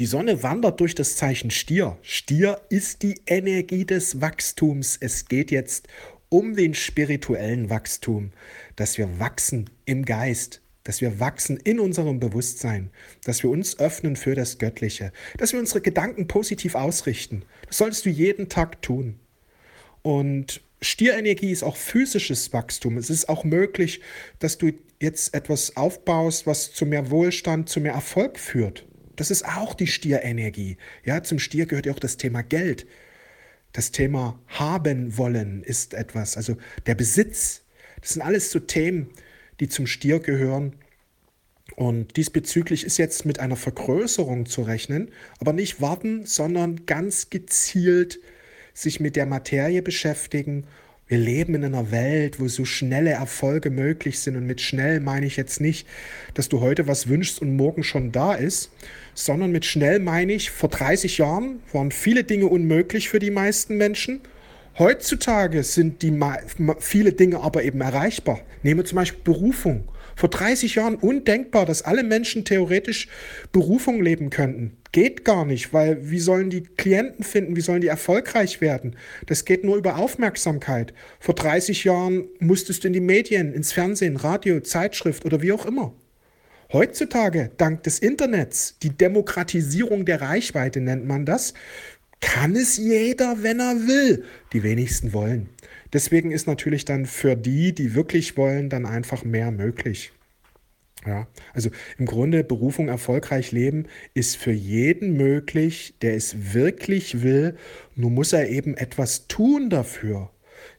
Die Sonne wandert durch das Zeichen Stier. Stier ist die Energie des Wachstums. Es geht jetzt um den spirituellen Wachstum, dass wir wachsen im Geist, dass wir wachsen in unserem Bewusstsein, dass wir uns öffnen für das Göttliche, dass wir unsere Gedanken positiv ausrichten. Das solltest du jeden Tag tun. Und Stierenergie ist auch physisches Wachstum. Es ist auch möglich, dass du jetzt etwas aufbaust, was zu mehr Wohlstand, zu mehr Erfolg führt. Das ist auch die Stierenergie. Ja, zum Stier gehört ja auch das Thema Geld. Das Thema haben wollen ist etwas, also der Besitz. Das sind alles so Themen, die zum Stier gehören. Und diesbezüglich ist jetzt mit einer Vergrößerung zu rechnen, aber nicht warten, sondern ganz gezielt sich mit der Materie beschäftigen. Wir leben in einer Welt, wo so schnelle Erfolge möglich sind. Und mit schnell meine ich jetzt nicht, dass du heute was wünschst und morgen schon da ist, sondern mit schnell meine ich, vor 30 Jahren waren viele Dinge unmöglich für die meisten Menschen. Heutzutage sind die viele Dinge aber eben erreichbar. Nehmen wir zum Beispiel Berufung. Vor 30 Jahren undenkbar, dass alle Menschen theoretisch Berufung leben könnten. Geht gar nicht, weil wie sollen die Klienten finden, wie sollen die erfolgreich werden? Das geht nur über Aufmerksamkeit. Vor 30 Jahren musstest du in die Medien, ins Fernsehen, Radio, Zeitschrift oder wie auch immer. Heutzutage, dank des Internets, die Demokratisierung der Reichweite nennt man das, kann es jeder, wenn er will. Die wenigsten wollen. Deswegen ist natürlich dann für die, die wirklich wollen, dann einfach mehr möglich. Ja, also im Grunde Berufung erfolgreich leben ist für jeden möglich, der es wirklich will. Nur muss er eben etwas tun dafür.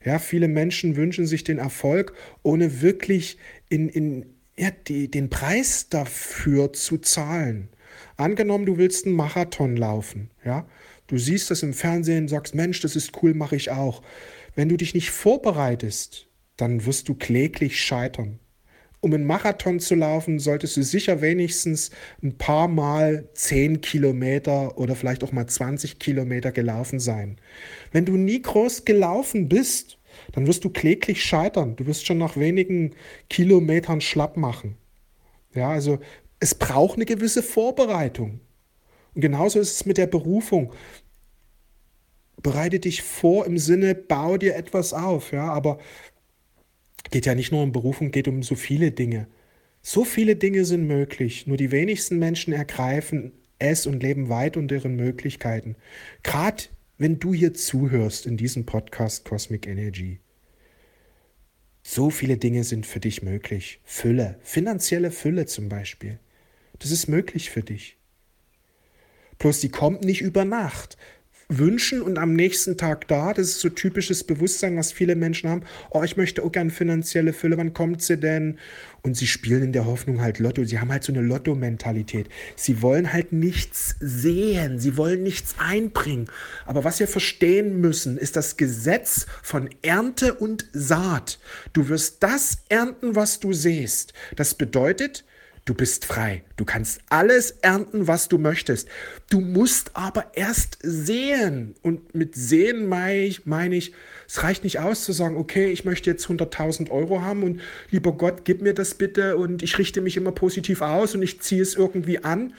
Ja, viele Menschen wünschen sich den Erfolg, ohne wirklich in, in, ja, die, den Preis dafür zu zahlen. Angenommen, du willst einen Marathon laufen, ja, du siehst das im Fernsehen, sagst, Mensch, das ist cool, mache ich auch. Wenn du dich nicht vorbereitest, dann wirst du kläglich scheitern. Um einen Marathon zu laufen, solltest du sicher wenigstens ein paar Mal 10 Kilometer oder vielleicht auch mal 20 Kilometer gelaufen sein. Wenn du nie groß gelaufen bist, dann wirst du kläglich scheitern. Du wirst schon nach wenigen Kilometern schlapp machen. Ja, also es braucht eine gewisse Vorbereitung. Und genauso ist es mit der Berufung. Bereite dich vor im Sinne, bau dir etwas auf, ja, aber geht ja nicht nur um Berufung, geht um so viele Dinge. So viele Dinge sind möglich, nur die wenigsten Menschen ergreifen es und leben weit unter ihren Möglichkeiten. Gerade wenn du hier zuhörst in diesem Podcast Cosmic Energy. So viele Dinge sind für dich möglich. Fülle, finanzielle Fülle zum Beispiel. Das ist möglich für dich. Bloß die kommt nicht über Nacht wünschen und am nächsten Tag da. Das ist so typisches Bewusstsein, was viele Menschen haben. Oh, ich möchte auch gerne finanzielle Fülle. Wann kommt sie denn? Und sie spielen in der Hoffnung halt Lotto. Sie haben halt so eine Lotto-Mentalität. Sie wollen halt nichts sehen. Sie wollen nichts einbringen. Aber was wir verstehen müssen, ist das Gesetz von Ernte und Saat. Du wirst das ernten, was du siehst. Das bedeutet, Du bist frei. Du kannst alles ernten, was du möchtest. Du musst aber erst sehen. Und mit sehen meine ich, meine ich, es reicht nicht aus zu sagen, okay, ich möchte jetzt 100.000 Euro haben und lieber Gott, gib mir das bitte und ich richte mich immer positiv aus und ich ziehe es irgendwie an.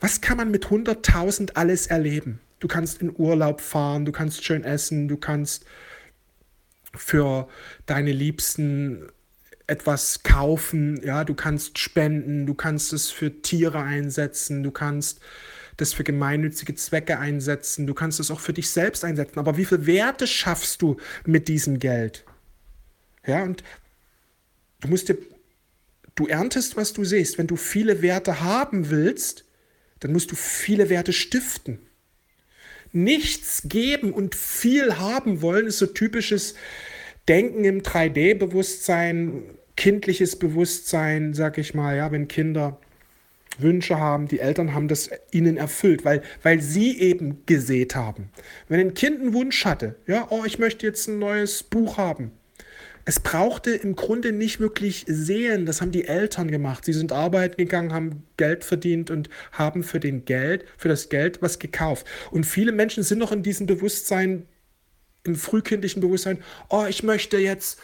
Was kann man mit 100.000 alles erleben? Du kannst in Urlaub fahren, du kannst schön essen, du kannst für deine Liebsten etwas kaufen, ja, du kannst spenden, du kannst es für Tiere einsetzen, du kannst das für gemeinnützige Zwecke einsetzen, du kannst es auch für dich selbst einsetzen. Aber wie viele Werte schaffst du mit diesem Geld? Ja, und du musst dir, du erntest, was du siehst. Wenn du viele Werte haben willst, dann musst du viele Werte stiften. Nichts geben und viel haben wollen ist so typisches Denken im 3D-Bewusstsein, kindliches Bewusstsein, sag ich mal, ja, wenn Kinder Wünsche haben, die Eltern haben das ihnen erfüllt, weil, weil sie eben gesät haben. Wenn ein Kind einen Wunsch hatte, ja, oh, ich möchte jetzt ein neues Buch haben. Es brauchte im Grunde nicht wirklich sehen, das haben die Eltern gemacht. Sie sind arbeiten gegangen, haben Geld verdient und haben für den Geld, für das Geld was gekauft. Und viele Menschen sind noch in diesem Bewusstsein, im frühkindlichen Bewusstsein, oh, ich möchte jetzt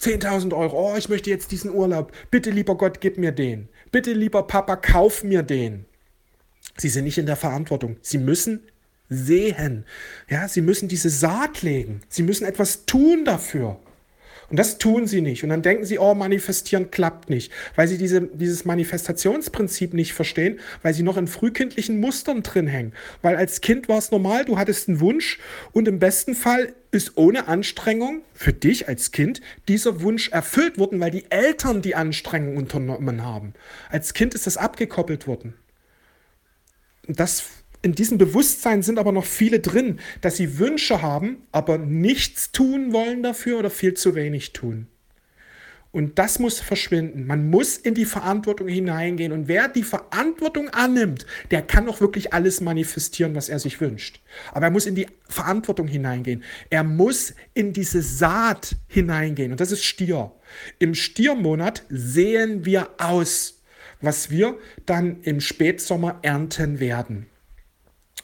10.000 Euro, oh, ich möchte jetzt diesen Urlaub. Bitte, lieber Gott, gib mir den. Bitte, lieber Papa, kauf mir den. Sie sind nicht in der Verantwortung. Sie müssen sehen. Ja, sie müssen diese Saat legen. Sie müssen etwas tun dafür. Und das tun sie nicht. Und dann denken sie, oh, manifestieren klappt nicht, weil sie diese, dieses Manifestationsprinzip nicht verstehen, weil sie noch in frühkindlichen Mustern drin hängen. Weil als Kind war es normal, du hattest einen Wunsch und im besten Fall ist ohne Anstrengung für dich als Kind dieser Wunsch erfüllt worden, weil die Eltern die Anstrengung unternommen haben. Als Kind ist das abgekoppelt worden. Das in diesem Bewusstsein sind aber noch viele drin, dass sie Wünsche haben, aber nichts tun wollen dafür oder viel zu wenig tun. Und das muss verschwinden. Man muss in die Verantwortung hineingehen. Und wer die Verantwortung annimmt, der kann auch wirklich alles manifestieren, was er sich wünscht. Aber er muss in die Verantwortung hineingehen. Er muss in diese Saat hineingehen. Und das ist Stier. Im Stiermonat sehen wir aus, was wir dann im Spätsommer ernten werden.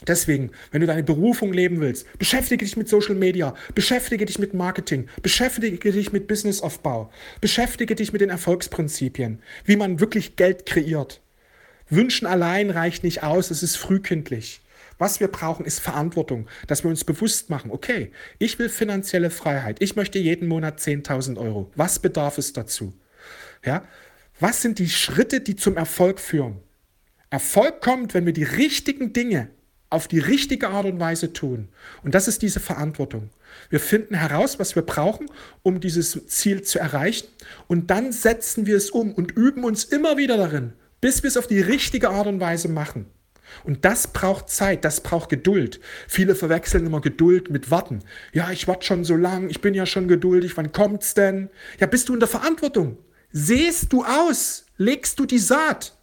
Deswegen, wenn du deine Berufung leben willst, beschäftige dich mit Social Media, beschäftige dich mit Marketing, beschäftige dich mit Businessaufbau, beschäftige dich mit den Erfolgsprinzipien, wie man wirklich Geld kreiert. Wünschen allein reicht nicht aus, es ist frühkindlich. Was wir brauchen, ist Verantwortung, dass wir uns bewusst machen, okay, ich will finanzielle Freiheit, ich möchte jeden Monat 10.000 Euro. Was bedarf es dazu? Ja? Was sind die Schritte, die zum Erfolg führen? Erfolg kommt, wenn wir die richtigen Dinge auf die richtige Art und Weise tun. Und das ist diese Verantwortung. Wir finden heraus, was wir brauchen, um dieses Ziel zu erreichen. Und dann setzen wir es um und üben uns immer wieder darin, bis wir es auf die richtige Art und Weise machen. Und das braucht Zeit, das braucht Geduld. Viele verwechseln immer Geduld mit Warten. Ja, ich warte schon so lang, ich bin ja schon geduldig, wann kommt's denn? Ja, bist du in der Verantwortung? Sehst du aus? Legst du die Saat?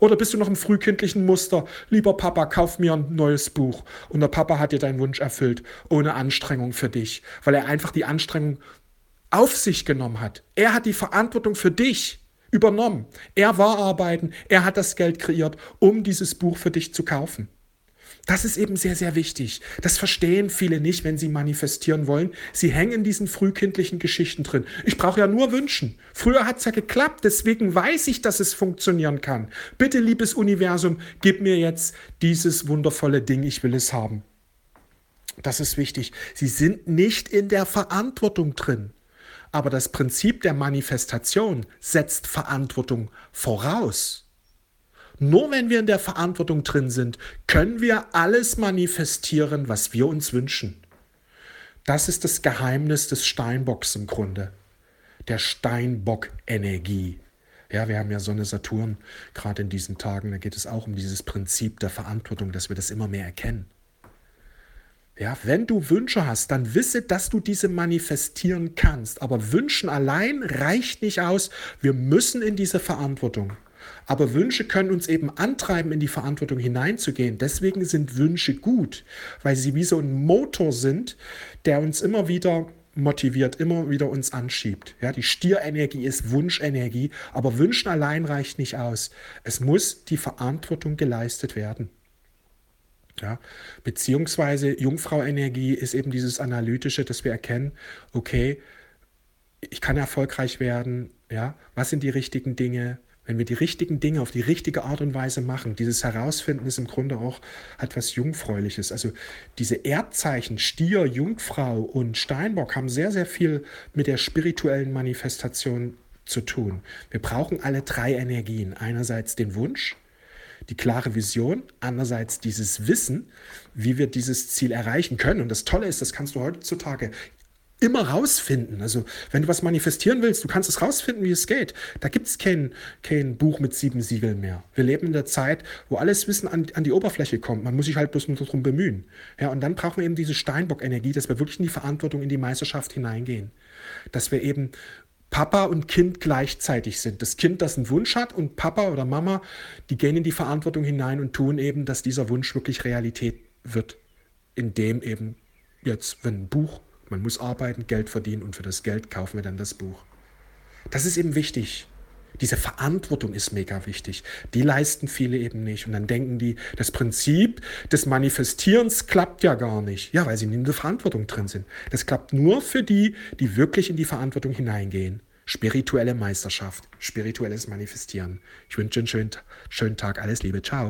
Oder bist du noch im frühkindlichen Muster? Lieber Papa, kauf mir ein neues Buch. Und der Papa hat dir deinen Wunsch erfüllt, ohne Anstrengung für dich, weil er einfach die Anstrengung auf sich genommen hat. Er hat die Verantwortung für dich übernommen. Er war arbeiten, er hat das Geld kreiert, um dieses Buch für dich zu kaufen. Das ist eben sehr, sehr wichtig. Das verstehen viele nicht, wenn sie manifestieren wollen. Sie hängen in diesen frühkindlichen Geschichten drin. Ich brauche ja nur wünschen. Früher hat es ja geklappt, deswegen weiß ich, dass es funktionieren kann. Bitte, liebes Universum, gib mir jetzt dieses wundervolle Ding, ich will es haben. Das ist wichtig. Sie sind nicht in der Verantwortung drin. Aber das Prinzip der Manifestation setzt Verantwortung voraus. Nur wenn wir in der Verantwortung drin sind, können wir alles manifestieren, was wir uns wünschen. Das ist das Geheimnis des Steinbocks im Grunde. Der Steinbock-Energie. Ja, wir haben ja Sonne Saturn gerade in diesen Tagen, da geht es auch um dieses Prinzip der Verantwortung, dass wir das immer mehr erkennen. Ja, wenn du Wünsche hast, dann wisse, dass du diese manifestieren kannst. Aber Wünschen allein reicht nicht aus. Wir müssen in diese Verantwortung. Aber Wünsche können uns eben antreiben, in die Verantwortung hineinzugehen. Deswegen sind Wünsche gut, weil sie wie so ein Motor sind, der uns immer wieder motiviert, immer wieder uns anschiebt. Ja, die Stierenergie ist Wunschenergie, aber Wünschen allein reicht nicht aus. Es muss die Verantwortung geleistet werden. Ja, beziehungsweise Jungfrau-Energie ist eben dieses Analytische, dass wir erkennen, okay, ich kann erfolgreich werden, ja, was sind die richtigen Dinge, wenn wir die richtigen Dinge auf die richtige Art und Weise machen, dieses Herausfinden ist im Grunde auch etwas Jungfräuliches. Also diese Erdzeichen Stier, Jungfrau und Steinbock haben sehr, sehr viel mit der spirituellen Manifestation zu tun. Wir brauchen alle drei Energien. Einerseits den Wunsch, die klare Vision, andererseits dieses Wissen, wie wir dieses Ziel erreichen können. Und das Tolle ist, das kannst du heutzutage immer rausfinden. Also wenn du was manifestieren willst, du kannst es rausfinden, wie es geht. Da gibt es kein, kein Buch mit sieben Siegeln mehr. Wir leben in der Zeit, wo alles Wissen an, an die Oberfläche kommt. Man muss sich halt bloß nur darum bemühen. Ja, und dann brauchen wir eben diese Steinbock-Energie, dass wir wirklich in die Verantwortung, in die Meisterschaft hineingehen. Dass wir eben Papa und Kind gleichzeitig sind. Das Kind, das einen Wunsch hat und Papa oder Mama, die gehen in die Verantwortung hinein und tun eben, dass dieser Wunsch wirklich Realität wird. Indem eben jetzt, wenn ein Buch man muss arbeiten, Geld verdienen und für das Geld kaufen wir dann das Buch. Das ist eben wichtig. Diese Verantwortung ist mega wichtig. Die leisten viele eben nicht. Und dann denken die, das Prinzip des Manifestierens klappt ja gar nicht. Ja, weil sie in der Verantwortung drin sind. Das klappt nur für die, die wirklich in die Verantwortung hineingehen. Spirituelle Meisterschaft, spirituelles Manifestieren. Ich wünsche einen schönen, schönen Tag. Alles Liebe. Ciao.